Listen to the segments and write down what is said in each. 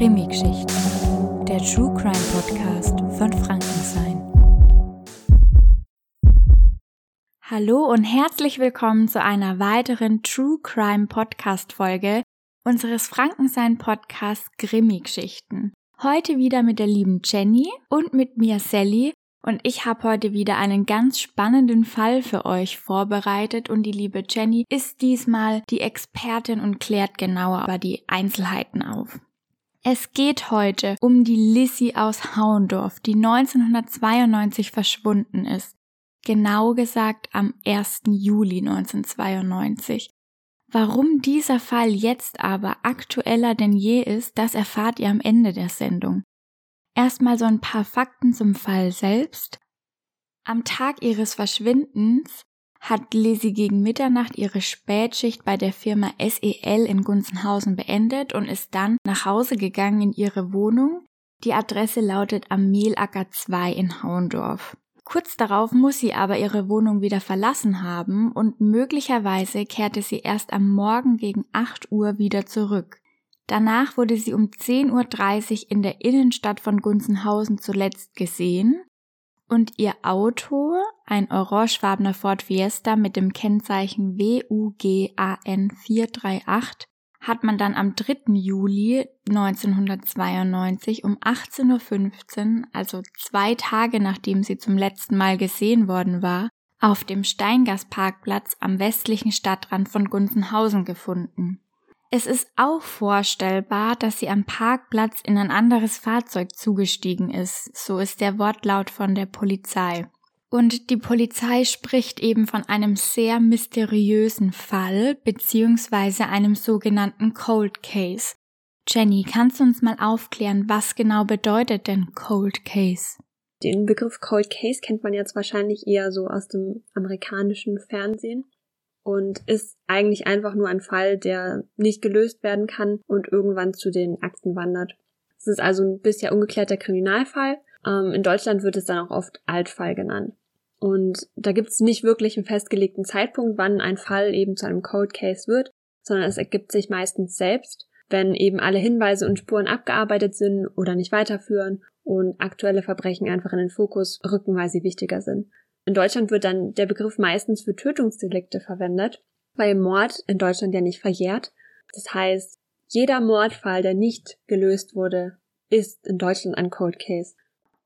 Krimi-Geschichten, der True Crime Podcast von Frankenstein. Hallo und herzlich willkommen zu einer weiteren True Crime Podcast Folge unseres Frankenstein Podcasts Krimi-Geschichten. Heute wieder mit der lieben Jenny und mit mir Sally und ich habe heute wieder einen ganz spannenden Fall für euch vorbereitet und die liebe Jenny ist diesmal die Expertin und klärt genauer über die Einzelheiten auf. Es geht heute um die Lissy aus Hauendorf, die 1992 verschwunden ist. Genau gesagt am 1. Juli 1992. Warum dieser Fall jetzt aber aktueller denn je ist, das erfahrt ihr am Ende der Sendung. Erstmal so ein paar Fakten zum Fall selbst. Am Tag ihres Verschwindens hat Lizzie gegen Mitternacht ihre Spätschicht bei der Firma SEL in Gunzenhausen beendet und ist dann nach Hause gegangen in ihre Wohnung. Die Adresse lautet am Mehlacker 2 in Hauendorf. Kurz darauf muss sie aber ihre Wohnung wieder verlassen haben und möglicherweise kehrte sie erst am Morgen gegen 8 Uhr wieder zurück. Danach wurde sie um 10.30 Uhr in der Innenstadt von Gunzenhausen zuletzt gesehen und ihr Auto, ein orangefarbener Ford Fiesta mit dem Kennzeichen WUGAN 438, hat man dann am 3. Juli 1992 um 18.15 Uhr, also zwei Tage nachdem sie zum letzten Mal gesehen worden war, auf dem Steingasparkplatz am westlichen Stadtrand von Gunzenhausen gefunden. Es ist auch vorstellbar, dass sie am Parkplatz in ein anderes Fahrzeug zugestiegen ist, so ist der Wortlaut von der Polizei. Und die Polizei spricht eben von einem sehr mysteriösen Fall beziehungsweise einem sogenannten Cold Case. Jenny, kannst du uns mal aufklären, was genau bedeutet denn Cold Case? Den Begriff Cold Case kennt man jetzt wahrscheinlich eher so aus dem amerikanischen Fernsehen und ist eigentlich einfach nur ein Fall, der nicht gelöst werden kann und irgendwann zu den Akten wandert. Es ist also ein bisher ungeklärter Kriminalfall. Ähm, in Deutschland wird es dann auch oft Altfall genannt. Und da gibt es nicht wirklich einen festgelegten Zeitpunkt, wann ein Fall eben zu einem Cold Case wird, sondern es ergibt sich meistens selbst, wenn eben alle Hinweise und Spuren abgearbeitet sind oder nicht weiterführen und aktuelle Verbrechen einfach in den Fokus rücken, weil sie wichtiger sind. In Deutschland wird dann der Begriff meistens für Tötungsdelikte verwendet, weil Mord in Deutschland ja nicht verjährt. Das heißt, jeder Mordfall, der nicht gelöst wurde, ist in Deutschland ein Cold Case.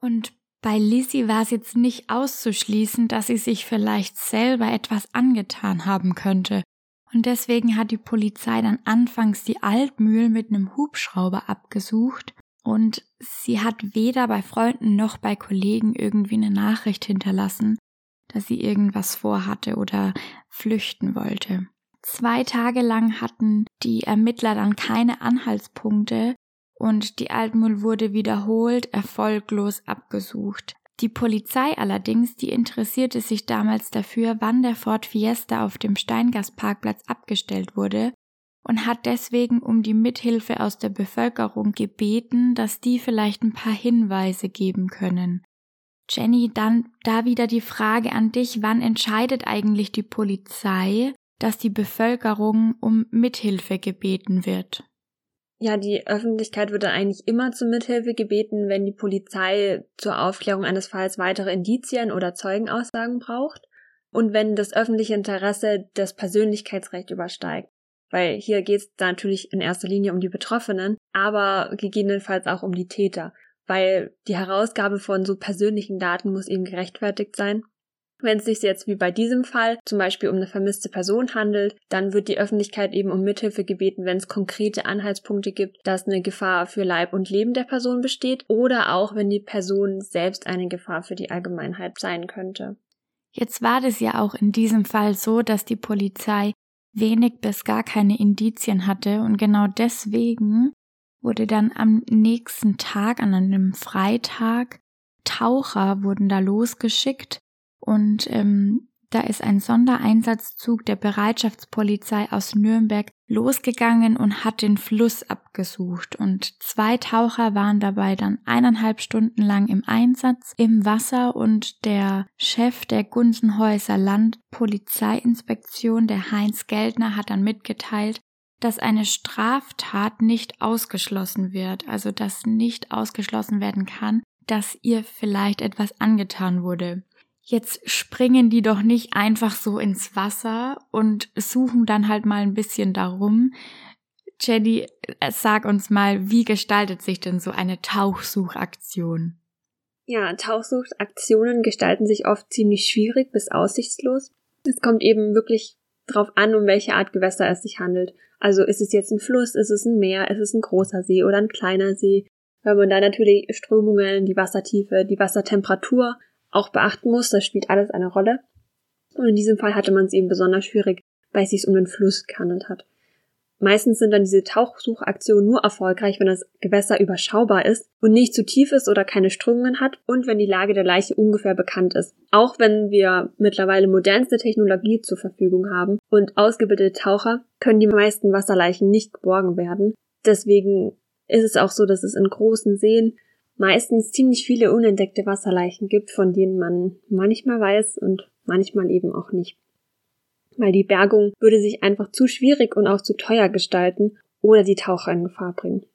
Und bei Lizzie war es jetzt nicht auszuschließen, dass sie sich vielleicht selber etwas angetan haben könnte. Und deswegen hat die Polizei dann anfangs die Altmühl mit einem Hubschrauber abgesucht und sie hat weder bei Freunden noch bei Kollegen irgendwie eine Nachricht hinterlassen, dass sie irgendwas vorhatte oder flüchten wollte. Zwei Tage lang hatten die Ermittler dann keine Anhaltspunkte und die Altmühl wurde wiederholt erfolglos abgesucht. Die Polizei allerdings, die interessierte sich damals dafür, wann der Ford Fiesta auf dem Steingasparkplatz abgestellt wurde und hat deswegen um die Mithilfe aus der Bevölkerung gebeten, dass die vielleicht ein paar Hinweise geben können. Jenny, dann da wieder die Frage an dich, wann entscheidet eigentlich die Polizei, dass die Bevölkerung um Mithilfe gebeten wird? Ja, die Öffentlichkeit wird dann eigentlich immer zur Mithilfe gebeten, wenn die Polizei zur Aufklärung eines Falls weitere Indizien oder Zeugenaussagen braucht und wenn das öffentliche Interesse das Persönlichkeitsrecht übersteigt. Weil hier geht es natürlich in erster Linie um die Betroffenen, aber gegebenenfalls auch um die Täter weil die Herausgabe von so persönlichen Daten muss eben gerechtfertigt sein. Wenn es sich jetzt wie bei diesem Fall zum Beispiel um eine vermisste Person handelt, dann wird die Öffentlichkeit eben um Mithilfe gebeten, wenn es konkrete Anhaltspunkte gibt, dass eine Gefahr für Leib und Leben der Person besteht oder auch wenn die Person selbst eine Gefahr für die Allgemeinheit sein könnte. Jetzt war das ja auch in diesem Fall so, dass die Polizei wenig bis gar keine Indizien hatte und genau deswegen wurde dann am nächsten Tag, an einem Freitag, Taucher wurden da losgeschickt und ähm, da ist ein Sondereinsatzzug der Bereitschaftspolizei aus Nürnberg losgegangen und hat den Fluss abgesucht. Und zwei Taucher waren dabei dann eineinhalb Stunden lang im Einsatz im Wasser und der Chef der Gunsenhäuser Landpolizeiinspektion, der Heinz Geldner, hat dann mitgeteilt, dass eine Straftat nicht ausgeschlossen wird, also dass nicht ausgeschlossen werden kann, dass ihr vielleicht etwas angetan wurde. Jetzt springen die doch nicht einfach so ins Wasser und suchen dann halt mal ein bisschen darum. Jenny, äh, sag uns mal, wie gestaltet sich denn so eine Tauchsuchaktion? Ja, Tauchsuchaktionen gestalten sich oft ziemlich schwierig bis aussichtslos. Es kommt eben wirklich drauf an, um welche Art Gewässer es sich handelt. Also ist es jetzt ein Fluss, ist es ein Meer, ist es ein großer See oder ein kleiner See, weil man da natürlich Strömungen, die Wassertiefe, die Wassertemperatur auch beachten muss. Das spielt alles eine Rolle. Und in diesem Fall hatte man es eben besonders schwierig, weil es sich um den Fluss gehandelt hat. Meistens sind dann diese Tauchsuchaktionen nur erfolgreich, wenn das Gewässer überschaubar ist und nicht zu tief ist oder keine Strömungen hat und wenn die Lage der Leiche ungefähr bekannt ist. Auch wenn wir mittlerweile modernste Technologie zur Verfügung haben und ausgebildete Taucher, können die meisten Wasserleichen nicht geborgen werden. Deswegen ist es auch so, dass es in großen Seen meistens ziemlich viele unentdeckte Wasserleichen gibt, von denen man manchmal weiß und manchmal eben auch nicht. Weil die Bergung würde sich einfach zu schwierig und auch zu teuer gestalten oder die Taucher in Gefahr bringen.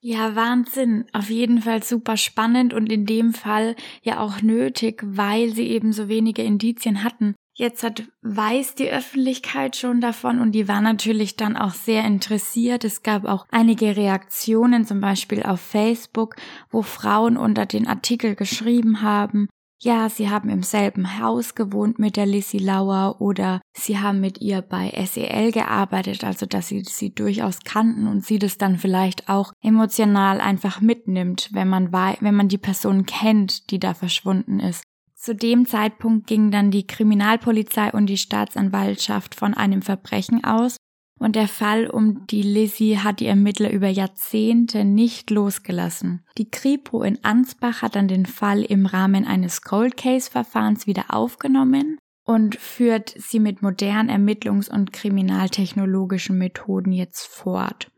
Ja, Wahnsinn. Auf jeden Fall super spannend und in dem Fall ja auch nötig, weil sie eben so wenige Indizien hatten. Jetzt hat, weiß die Öffentlichkeit schon davon und die war natürlich dann auch sehr interessiert. Es gab auch einige Reaktionen, zum Beispiel auf Facebook, wo Frauen unter den Artikel geschrieben haben, ja, sie haben im selben Haus gewohnt mit der Lissy Lauer oder sie haben mit ihr bei SEL gearbeitet, also dass sie sie durchaus kannten und sie das dann vielleicht auch emotional einfach mitnimmt, wenn man wenn man die Person kennt, die da verschwunden ist. Zu dem Zeitpunkt ging dann die Kriminalpolizei und die Staatsanwaltschaft von einem Verbrechen aus und der Fall um die Lizzie hat die Ermittler über Jahrzehnte nicht losgelassen. Die Kripo in Ansbach hat dann den Fall im Rahmen eines Cold Case Verfahrens wieder aufgenommen und führt sie mit modernen Ermittlungs- und kriminaltechnologischen Methoden jetzt fort.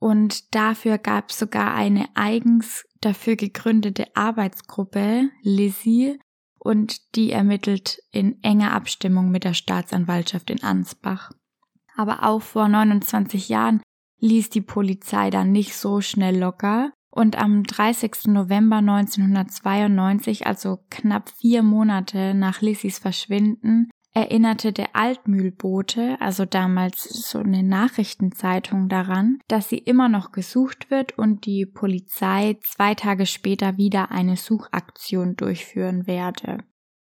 Und dafür gab es sogar eine eigens dafür gegründete Arbeitsgruppe, Lizzie, und die ermittelt in enger Abstimmung mit der Staatsanwaltschaft in Ansbach. Aber auch vor 29 Jahren ließ die Polizei dann nicht so schnell locker und am 30. November 1992, also knapp vier Monate nach Lissys Verschwinden, erinnerte der Altmühlbote, also damals so eine Nachrichtenzeitung, daran, dass sie immer noch gesucht wird und die Polizei zwei Tage später wieder eine Suchaktion durchführen werde.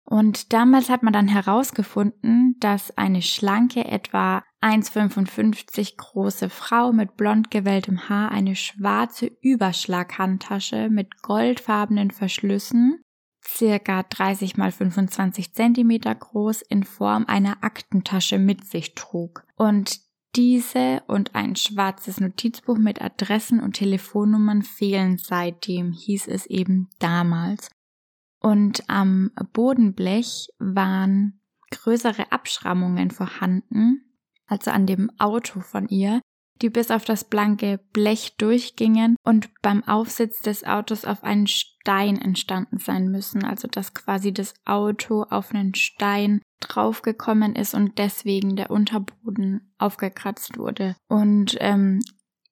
Und damals hat man dann herausgefunden, dass eine schlanke, etwa 1,55 große Frau mit blond gewelltem Haar eine schwarze Überschlaghandtasche mit goldfarbenen Verschlüssen circa 30 mal 25 Zentimeter groß in Form einer Aktentasche mit sich trug. Und diese und ein schwarzes Notizbuch mit Adressen und Telefonnummern fehlen seitdem, hieß es eben damals. Und am Bodenblech waren größere Abschrammungen vorhanden, also an dem Auto von ihr, die bis auf das blanke Blech durchgingen und beim Aufsitz des Autos auf einen Stein entstanden sein müssen, also dass quasi das Auto auf einen Stein draufgekommen ist und deswegen der Unterboden aufgekratzt wurde. Und ähm,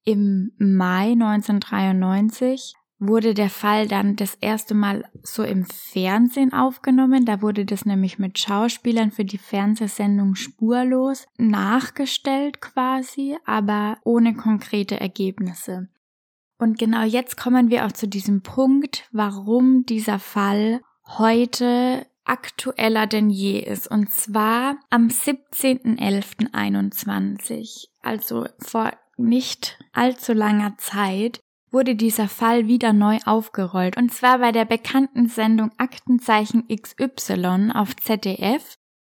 im Mai 1993 wurde der Fall dann das erste Mal so im Fernsehen aufgenommen. Da wurde das nämlich mit Schauspielern für die Fernsehsendung spurlos nachgestellt quasi, aber ohne konkrete Ergebnisse. Und genau jetzt kommen wir auch zu diesem Punkt, warum dieser Fall heute aktueller denn je ist. Und zwar am 17.11.21, also vor nicht allzu langer Zeit, wurde dieser Fall wieder neu aufgerollt, und zwar bei der bekannten Sendung Aktenzeichen XY auf ZDF.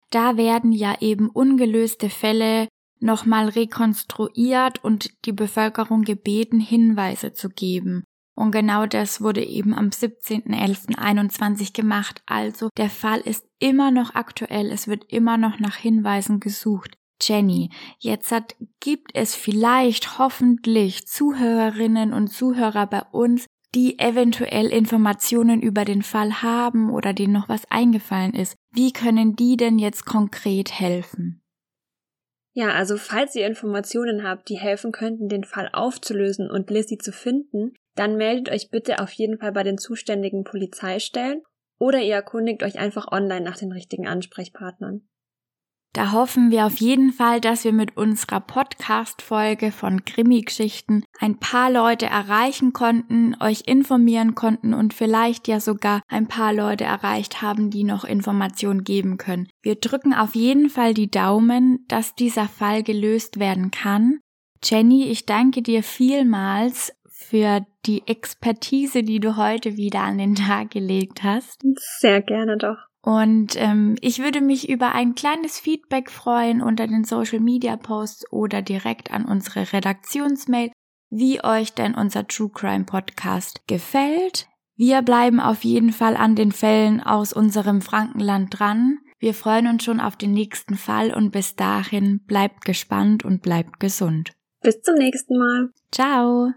Da werden ja eben ungelöste Fälle nochmal rekonstruiert und die Bevölkerung gebeten, Hinweise zu geben. Und genau das wurde eben am 17.11.21 gemacht. Also der Fall ist immer noch aktuell, es wird immer noch nach Hinweisen gesucht. Jenny, jetzt hat, gibt es vielleicht hoffentlich Zuhörerinnen und Zuhörer bei uns, die eventuell Informationen über den Fall haben oder denen noch was eingefallen ist. Wie können die denn jetzt konkret helfen? Ja, also falls ihr Informationen habt, die helfen könnten, den Fall aufzulösen und Lissy zu finden, dann meldet euch bitte auf jeden Fall bei den zuständigen Polizeistellen oder ihr erkundigt euch einfach online nach den richtigen Ansprechpartnern. Da hoffen wir auf jeden Fall, dass wir mit unserer Podcast-Folge von Krimi-Geschichten ein paar Leute erreichen konnten, euch informieren konnten und vielleicht ja sogar ein paar Leute erreicht haben, die noch Informationen geben können. Wir drücken auf jeden Fall die Daumen, dass dieser Fall gelöst werden kann. Jenny, ich danke dir vielmals für die Expertise, die du heute wieder an den Tag gelegt hast. Sehr gerne doch. Und ähm, ich würde mich über ein kleines Feedback freuen unter den Social Media Posts oder direkt an unsere Redaktionsmail, wie euch denn unser True Crime Podcast gefällt. Wir bleiben auf jeden Fall an den Fällen aus unserem Frankenland dran. Wir freuen uns schon auf den nächsten Fall und bis dahin bleibt gespannt und bleibt gesund. Bis zum nächsten Mal. Ciao.